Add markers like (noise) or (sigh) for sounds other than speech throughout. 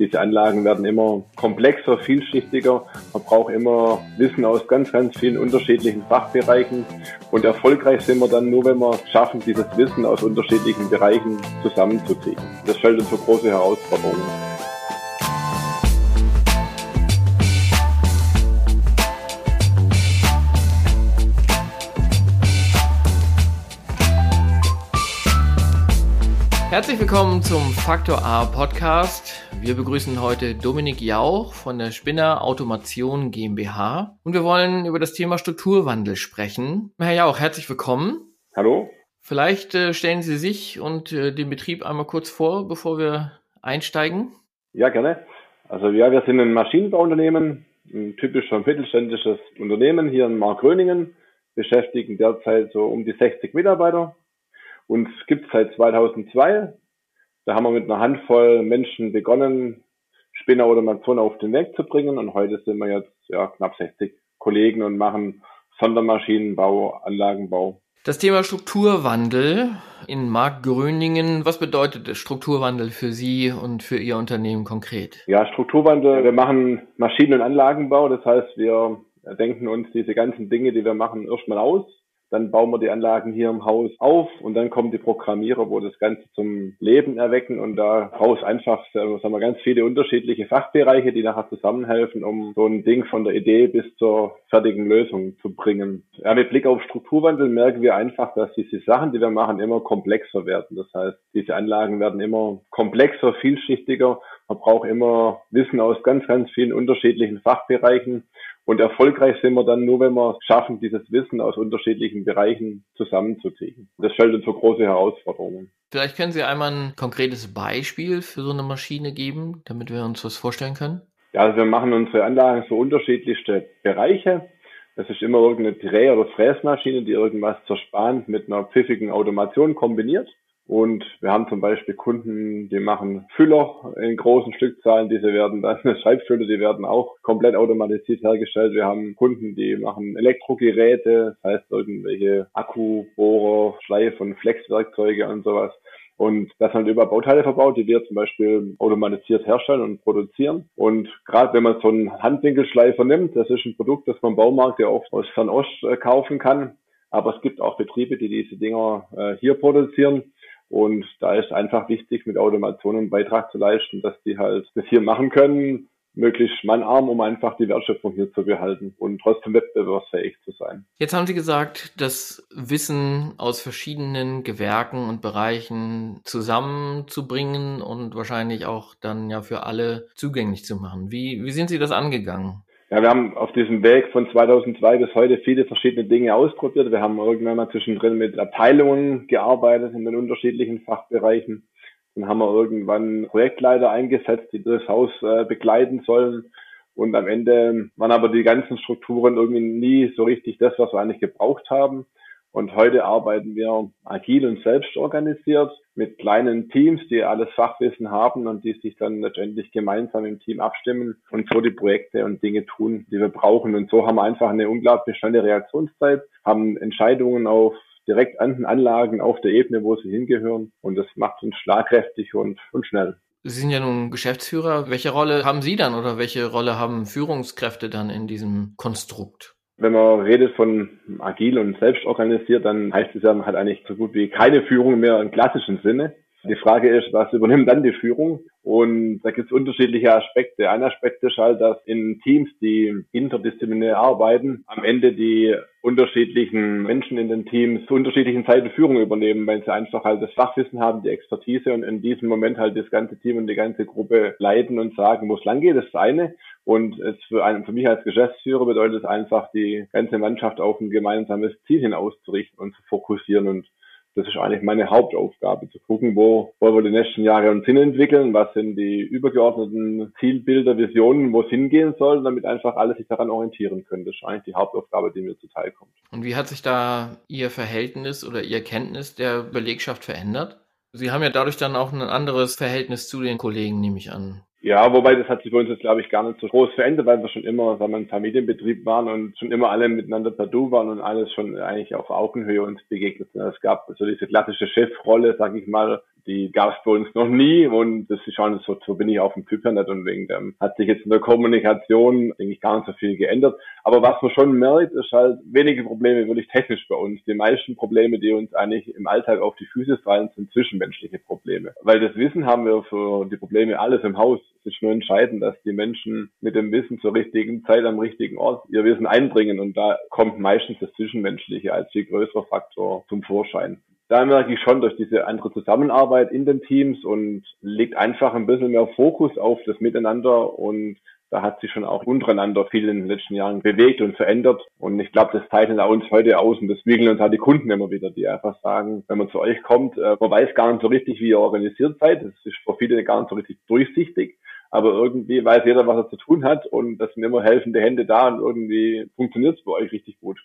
Diese Anlagen werden immer komplexer, vielschichtiger. Man braucht immer Wissen aus ganz, ganz vielen unterschiedlichen Fachbereichen. Und erfolgreich sind wir dann nur, wenn wir schaffen, dieses Wissen aus unterschiedlichen Bereichen zusammenzukriegen. Das stellt uns für große Herausforderungen. Herzlich willkommen zum Faktor A Podcast. Wir begrüßen heute Dominik Jauch von der Spinner Automation GmbH und wir wollen über das Thema Strukturwandel sprechen. Herr Jauch, herzlich willkommen. Hallo. Vielleicht äh, stellen Sie sich und äh, den Betrieb einmal kurz vor, bevor wir einsteigen. Ja, gerne. Also ja, wir sind ein Maschinenbauunternehmen, ein typischer mittelständisches Unternehmen hier in Markgröningen, beschäftigen derzeit so um die 60 Mitarbeiter uns gibt es seit 2002. Da haben wir mit einer Handvoll Menschen begonnen, Spinnerautomation auf den Weg zu bringen. Und heute sind wir jetzt ja, knapp 60 Kollegen und machen Sondermaschinenbau, Anlagenbau. Das Thema Strukturwandel in Mark Gröningen, was bedeutet Strukturwandel für Sie und für Ihr Unternehmen konkret? Ja, Strukturwandel, wir machen Maschinen- und Anlagenbau. Das heißt, wir denken uns diese ganzen Dinge, die wir machen, erstmal aus dann bauen wir die Anlagen hier im Haus auf und dann kommen die Programmierer, wo das Ganze zum Leben erwecken und daraus einfach, sagen wir, ganz viele unterschiedliche Fachbereiche, die nachher zusammenhelfen, um so ein Ding von der Idee bis zur fertigen Lösung zu bringen. Ja, mit Blick auf Strukturwandel merken wir einfach, dass diese Sachen, die wir machen, immer komplexer werden. Das heißt, diese Anlagen werden immer komplexer, vielschichtiger. Man braucht immer Wissen aus ganz, ganz vielen unterschiedlichen Fachbereichen. Und erfolgreich sind wir dann nur, wenn wir schaffen, dieses Wissen aus unterschiedlichen Bereichen zusammenzukriegen. Das stellt uns für große Herausforderungen. Vielleicht können Sie einmal ein konkretes Beispiel für so eine Maschine geben, damit wir uns was vorstellen können. Ja, also wir machen unsere Anlagen für unterschiedlichste Bereiche. Das ist immer irgendeine Dreh- oder Fräsmaschine, die irgendwas zerspannt mit einer pfiffigen Automation kombiniert. Und wir haben zum Beispiel Kunden, die machen Füller in großen Stückzahlen. Diese werden dann, (laughs) Schreibfüller, die werden auch komplett automatisiert hergestellt. Wir haben Kunden, die machen Elektrogeräte, das heißt irgendwelche Akkubohrer, Schleif- und Flexwerkzeuge und sowas. Und das sind über Bauteile verbaut, die wir zum Beispiel automatisiert herstellen und produzieren. Und gerade wenn man so einen Handwinkelschleifer nimmt, das ist ein Produkt, das man im Baumarkt ja oft aus Fernost äh, kaufen kann. Aber es gibt auch Betriebe, die diese Dinger äh, hier produzieren. Und da ist einfach wichtig, mit Automation einen Beitrag zu leisten, dass die halt das hier machen können, möglichst mannarm, um einfach die Wertschöpfung hier zu behalten und trotzdem wettbewerbsfähig zu sein. Jetzt haben Sie gesagt, das Wissen aus verschiedenen Gewerken und Bereichen zusammenzubringen und wahrscheinlich auch dann ja für alle zugänglich zu machen. Wie, wie sind Sie das angegangen? Ja, wir haben auf diesem Weg von 2002 bis heute viele verschiedene Dinge ausprobiert. Wir haben irgendwann mal zwischendrin mit Abteilungen gearbeitet in den unterschiedlichen Fachbereichen. Dann haben wir irgendwann Projektleiter eingesetzt, die das Haus äh, begleiten sollen. Und am Ende waren aber die ganzen Strukturen irgendwie nie so richtig das, was wir eigentlich gebraucht haben. Und heute arbeiten wir agil und selbst organisiert mit kleinen Teams, die alles Fachwissen haben und die sich dann letztendlich gemeinsam im Team abstimmen und so die Projekte und Dinge tun, die wir brauchen. Und so haben wir einfach eine unglaublich schnelle Reaktionszeit, haben Entscheidungen auf direkt an den Anlagen auf der Ebene, wo sie hingehören. Und das macht uns schlagkräftig und, und schnell. Sie sind ja nun Geschäftsführer. Welche Rolle haben Sie dann oder welche Rolle haben Führungskräfte dann in diesem Konstrukt? Wenn man redet von agil und selbstorganisiert, dann heißt es ja, man hat eigentlich so gut wie keine Führung mehr im klassischen Sinne. Die Frage ist, was übernimmt dann die Führung? Und da gibt es unterschiedliche Aspekte. Ein Aspekt ist halt, dass in Teams, die interdisziplinär arbeiten, am Ende die unterschiedlichen Menschen in den Teams zu unterschiedlichen Zeiten Führung übernehmen, weil sie einfach halt das Fachwissen haben, die Expertise und in diesem Moment halt das ganze Team und die ganze Gruppe leiten und sagen, wo es lang geht, das ist eine. Und es für, einen, für mich als Geschäftsführer bedeutet es einfach, die ganze Mannschaft auf ein gemeinsames Ziel hin auszurichten und zu fokussieren und das ist eigentlich meine Hauptaufgabe, zu gucken, wo wollen wir die nächsten Jahre uns hinentwickeln, was sind die übergeordneten Zielbilder, Visionen, wo es hingehen soll, damit einfach alle sich daran orientieren können. Das ist eigentlich die Hauptaufgabe, die mir zuteil kommt. Und wie hat sich da Ihr Verhältnis oder Ihr Kenntnis der Belegschaft verändert? Sie haben ja dadurch dann auch ein anderes Verhältnis zu den Kollegen, nehme ich an. Ja, wobei das hat sich bei uns jetzt, glaube ich, gar nicht so groß verändert, weil wir schon immer, sagen wir, ein Familienbetrieb waren und schon immer alle miteinander per Du waren und alles schon eigentlich auf Augenhöhe uns begegnet sind. Es gab so diese klassische Chefrolle, sage ich mal, Die gab es bei uns noch nie und das ist schon so, so bin ich auf dem Typ und wegen dem hat sich jetzt in der Kommunikation, denke ich, gar nicht so viel geändert. Aber was man schon merkt, ist halt wenige Probleme wirklich technisch bei uns. Die meisten Probleme, die uns eigentlich im Alltag auf die Füße fallen, sind zwischenmenschliche Probleme. Weil das Wissen haben wir für die Probleme alles im Haus. Es ist nur entscheidend, dass die Menschen mit dem Wissen zur richtigen Zeit am richtigen Ort ihr Wissen einbringen und da kommt meistens das Zwischenmenschliche als viel größerer Faktor zum Vorschein da merke ich schon durch diese andere Zusammenarbeit in den Teams und legt einfach ein bisschen mehr Fokus auf das Miteinander und da hat sich schon auch untereinander viel in den letzten Jahren bewegt und verändert. Und ich glaube, das zeichnet uns heute aus und das wiegeln uns halt die Kunden immer wieder, die einfach sagen, wenn man zu euch kommt, äh, man weiß gar nicht so richtig, wie ihr organisiert seid. Das ist für viele gar nicht so richtig durchsichtig. Aber irgendwie weiß jeder, was er zu tun hat und das sind immer helfende Hände da und irgendwie funktioniert es bei euch richtig gut.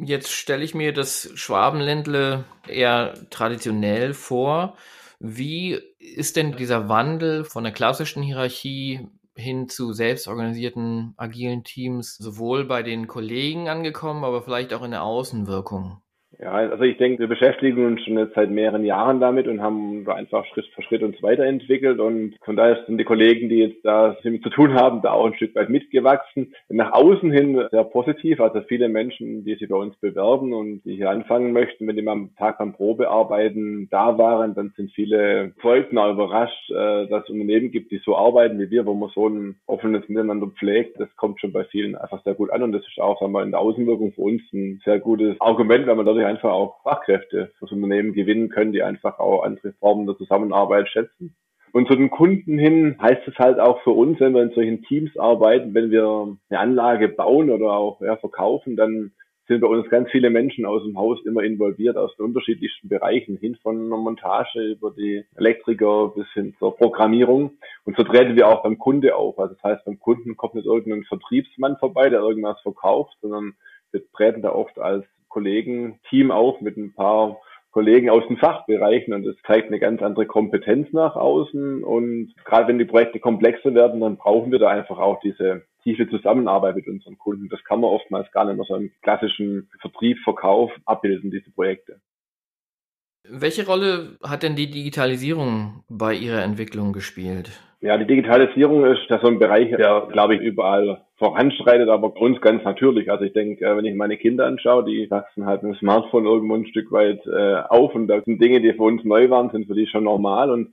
Jetzt stelle ich mir das Schwabenländle eher traditionell vor. Wie ist denn dieser Wandel von der klassischen Hierarchie hin zu selbstorganisierten agilen Teams sowohl bei den Kollegen angekommen, aber vielleicht auch in der Außenwirkung? Ja, also ich denke, wir beschäftigen uns schon jetzt seit mehreren Jahren damit und haben da einfach Schritt für Schritt uns weiterentwickelt und von daher sind die Kollegen, die jetzt da damit zu tun haben, da auch ein Stück weit mitgewachsen. Nach außen hin sehr positiv, also viele Menschen, die sich bei uns bewerben und die hier anfangen möchten, wenn die mal am Tag beim Probearbeiten da waren, dann sind viele Freudner überrascht, äh, dass es Unternehmen gibt, die so arbeiten wie wir, wo man so ein offenes Miteinander pflegt. Das kommt schon bei vielen einfach sehr gut an und das ist auch sagen wir, in der Außenwirkung für uns ein sehr gutes Argument, weil man dadurch einfach auch Fachkräfte fürs Unternehmen gewinnen können, die einfach auch andere Formen der Zusammenarbeit schätzen. Und zu den Kunden hin heißt es halt auch für uns, wenn wir in solchen Teams arbeiten, wenn wir eine Anlage bauen oder auch ja, verkaufen, dann sind bei uns ganz viele Menschen aus dem Haus immer involviert, aus den unterschiedlichsten Bereichen, hin von einer Montage über die Elektriker bis hin zur Programmierung. Und so treten wir auch beim Kunde auf. Also das heißt, beim Kunden kommt nicht irgendein Vertriebsmann vorbei, der irgendwas verkauft, sondern wir treten da oft als Kollegen-Team auf mit ein paar Kollegen aus den Fachbereichen und das zeigt eine ganz andere Kompetenz nach außen. Und gerade wenn die Projekte komplexer werden, dann brauchen wir da einfach auch diese tiefe Zusammenarbeit mit unseren Kunden. Das kann man oftmals gar nicht mehr so im klassischen Vertrieb, Verkauf abbilden, diese Projekte. Welche Rolle hat denn die Digitalisierung bei Ihrer Entwicklung gespielt? Ja, die Digitalisierung ist da so ein Bereich, der, glaube ich, überall voranschreitet, aber bei uns ganz natürlich. Also ich denke, äh, wenn ich meine Kinder anschaue, die wachsen halt mit dem Smartphone irgendwo ein Stück weit äh, auf und da sind Dinge, die für uns neu waren, sind für die schon normal und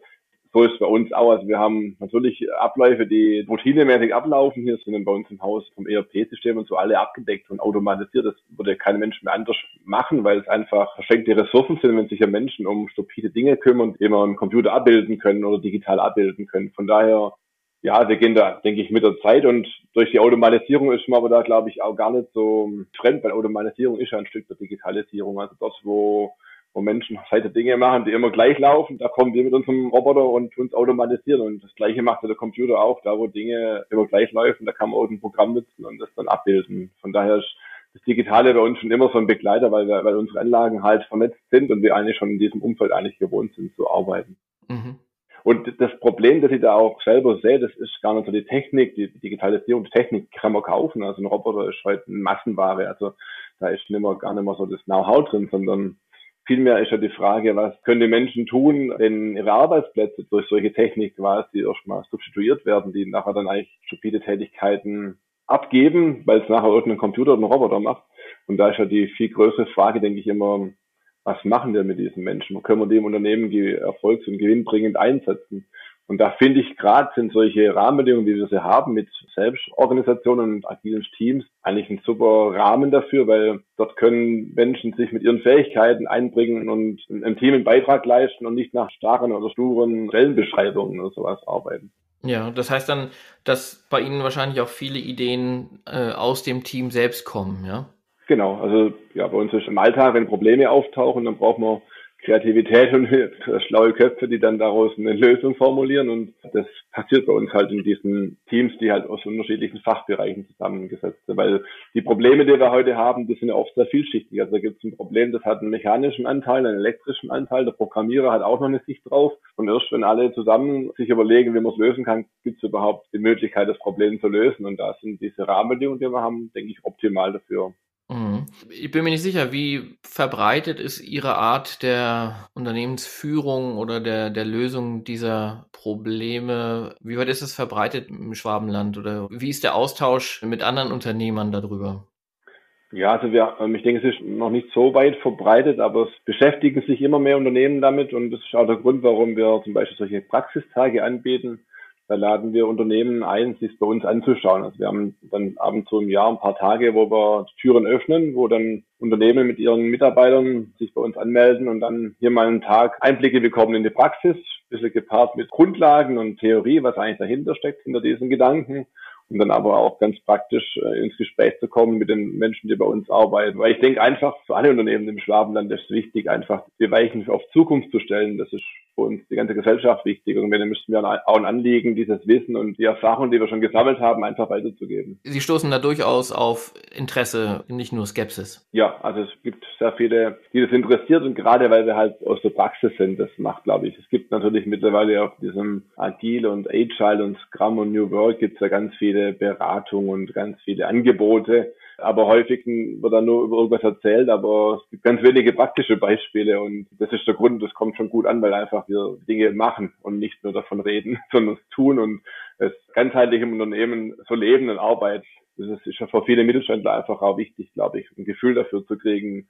so ist bei uns auch. Also wir haben natürlich Abläufe, die routinemäßig ablaufen. Hier sind bei uns im Haus vom ERP-System und so alle abgedeckt und automatisiert. Das würde kein Mensch mehr anders machen, weil es einfach verschenkte Ressourcen sind, wenn sich ja Menschen um stupide Dinge kümmern, die man im Computer abbilden können oder digital abbilden können. Von daher ja, wir gehen da, denke ich, mit der Zeit und durch die Automatisierung ist man aber da, glaube ich, auch gar nicht so fremd, weil Automatisierung ist ja ein Stück der Digitalisierung. Also dort, wo wo Menschen heute Dinge machen, die immer gleich laufen. Da kommen wir mit unserem Roboter und uns automatisieren. Und das Gleiche macht der Computer auch. Da, wo Dinge immer gleich laufen, da kann man auch ein Programm nutzen und das dann abbilden. Von daher ist das Digitale bei uns schon immer so ein Begleiter, weil, wir, weil unsere Anlagen halt vernetzt sind und wir eigentlich schon in diesem Umfeld eigentlich gewohnt sind zu arbeiten. Mhm. Und das Problem, das ich da auch selber sehe, das ist gar nicht so die Technik, die Digitalisierung, die Technik kann man kaufen. Also ein Roboter ist heute eine Massenware. Also da ist nicht mehr, gar nicht mehr so das Know-how drin, sondern Vielmehr ist ja die Frage, was können die Menschen tun, wenn ihre Arbeitsplätze durch solche Technik quasi erstmal substituiert werden, die nachher dann eigentlich stupide Tätigkeiten abgeben, weil es nachher irgendein Computer oder ein Roboter macht. Und da ist ja die viel größere Frage, denke ich immer, was machen wir mit diesen Menschen? Können wir die im Unternehmen erfolgs- und gewinnbringend einsetzen? Und da finde ich gerade sind solche Rahmenbedingungen, wie wir sie haben mit Selbstorganisationen und agilen Teams, eigentlich ein super Rahmen dafür, weil dort können Menschen sich mit ihren Fähigkeiten einbringen und im Team einen Beitrag leisten und nicht nach starren oder sturen Stellenbeschreibungen oder sowas arbeiten. Ja, das heißt dann, dass bei Ihnen wahrscheinlich auch viele Ideen äh, aus dem Team selbst kommen, ja? Genau, also ja, bei uns ist im Alltag, wenn Probleme auftauchen, dann braucht man Kreativität und schlaue Köpfe, die dann daraus eine Lösung formulieren. Und das passiert bei uns halt in diesen Teams, die halt aus unterschiedlichen Fachbereichen zusammengesetzt sind. Weil die Probleme, die wir heute haben, die sind ja oft sehr vielschichtig. Also da gibt es ein Problem, das hat einen mechanischen Anteil, einen elektrischen Anteil. Der Programmierer hat auch noch eine Sicht drauf. Und erst wenn alle zusammen sich überlegen, wie man es lösen kann, gibt es überhaupt die Möglichkeit, das Problem zu lösen. Und da sind diese Rahmenbedingungen, die wir haben, denke ich, optimal dafür. Ich bin mir nicht sicher, wie verbreitet ist Ihre Art der Unternehmensführung oder der, der Lösung dieser Probleme? Wie weit ist es verbreitet im Schwabenland oder wie ist der Austausch mit anderen Unternehmern darüber? Ja, also wir, ähm, ich denke, es ist noch nicht so weit verbreitet, aber es beschäftigen sich immer mehr Unternehmen damit und das ist auch der Grund, warum wir zum Beispiel solche Praxistage anbieten da laden wir Unternehmen ein, sich bei uns anzuschauen. Also wir haben dann abends so im Jahr ein paar Tage, wo wir Türen öffnen, wo dann Unternehmen mit ihren Mitarbeitern sich bei uns anmelden und dann hier mal einen Tag Einblicke bekommen in die Praxis, ein bisschen gepaart mit Grundlagen und Theorie, was eigentlich dahinter steckt, hinter diesen Gedanken um dann aber auch ganz praktisch äh, ins Gespräch zu kommen mit den Menschen, die bei uns arbeiten. Weil ich denke einfach, für alle Unternehmen im Schwabenland ist es wichtig, einfach die Weichen auf Zukunft zu stellen. Das ist für uns die ganze Gesellschaft wichtig. Und wenn müssten wir auch ein Anliegen, dieses Wissen und die Erfahrungen, die wir schon gesammelt haben, einfach weiterzugeben. Sie stoßen da durchaus auf Interesse, nicht nur Skepsis. Ja, also es gibt sehr viele, die das interessiert und gerade weil wir halt aus der Praxis sind, das macht, glaube ich. Es gibt natürlich mittlerweile auf diesem Agile und Agile und Scrum und New Work gibt es ja ganz viele viele Beratungen und ganz viele Angebote. Aber häufig wird dann nur über irgendwas erzählt, aber es gibt ganz wenige praktische Beispiele und das ist der Grund, das kommt schon gut an, weil einfach wir Dinge machen und nicht nur davon reden, (laughs) sondern es tun und es ganzheitlich im Unternehmen so leben und arbeiten. Das ist ja für viele Mittelständler einfach auch wichtig, glaube ich, ein Gefühl dafür zu kriegen,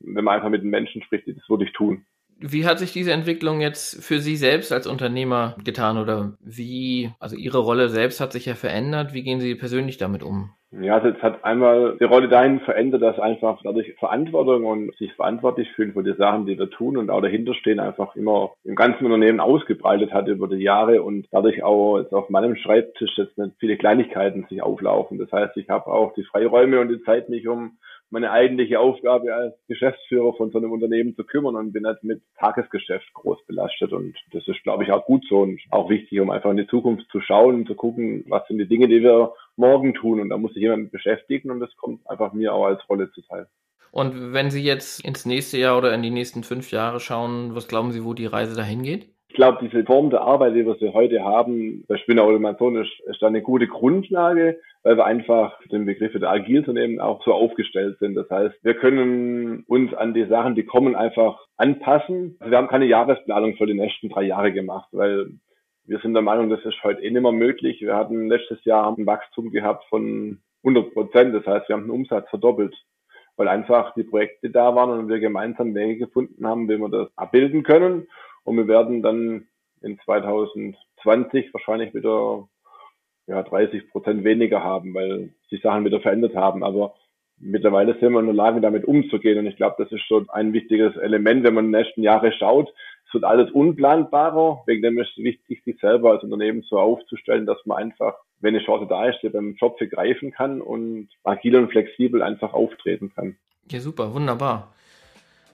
wenn man einfach mit den Menschen spricht, die das wirklich tun. Wie hat sich diese Entwicklung jetzt für Sie selbst als Unternehmer getan oder wie, also Ihre Rolle selbst hat sich ja verändert. Wie gehen Sie persönlich damit um? Ja, also es hat einmal die Rolle dahin verändert, dass einfach dadurch Verantwortung und sich verantwortlich fühlen für die Sachen, die wir tun und auch dahinter stehen, einfach immer im ganzen Unternehmen ausgebreitet hat über die Jahre und dadurch auch jetzt auf meinem Schreibtisch jetzt nicht viele Kleinigkeiten sich auflaufen. Das heißt, ich habe auch die Freiräume und die Zeit, mich um meine eigentliche Aufgabe als Geschäftsführer von so einem Unternehmen zu kümmern und bin halt mit Tagesgeschäft groß belastet. Und das ist, glaube ich, auch gut so und auch wichtig, um einfach in die Zukunft zu schauen und zu gucken, was sind die Dinge, die wir morgen tun. Und da muss sich jemand beschäftigen und das kommt einfach mir auch als Rolle zuteil. Und wenn Sie jetzt ins nächste Jahr oder in die nächsten fünf Jahre schauen, was glauben Sie, wo die Reise dahin geht? Ich glaube, diese Form der Arbeit, die wir sie heute haben, bei Spinner Automation ist, ist eine gute Grundlage, weil wir einfach den Begriff der Agilunternehmen auch so aufgestellt sind. Das heißt, wir können uns an die Sachen, die kommen, einfach anpassen. Also wir haben keine Jahresplanung für die nächsten drei Jahre gemacht, weil wir sind der Meinung, das ist heute eh nicht mehr möglich. Wir hatten letztes Jahr ein Wachstum gehabt von 100 Prozent. Das heißt, wir haben den Umsatz verdoppelt, weil einfach die Projekte da waren und wir gemeinsam Wege gefunden haben, wie wir das abbilden können. Und wir werden dann in 2020 wahrscheinlich wieder ja, 30 Prozent weniger haben, weil sich Sachen wieder verändert haben. Aber mittlerweile sind wir in der Lage, damit umzugehen. Und ich glaube, das ist schon ein wichtiges Element, wenn man in den nächsten Jahre schaut. Es wird alles unplanbarer. Wegen dem ist es wichtig, sich selber als Unternehmen so aufzustellen, dass man einfach, wenn eine Chance da ist, die beim Job begreifen kann und agil und flexibel einfach auftreten kann. Ja, super, wunderbar.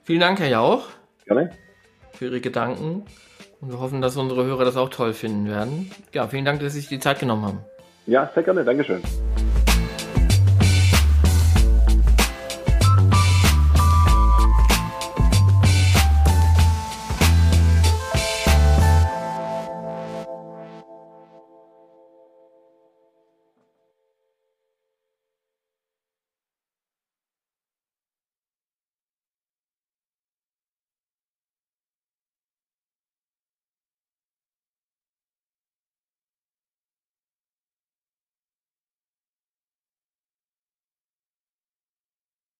Vielen Dank, Herr Jauch. Gerne für Ihre Gedanken. Und wir hoffen, dass unsere Hörer das auch toll finden werden. Ja, vielen Dank, dass Sie sich die Zeit genommen haben. Ja, sehr gerne. Dankeschön.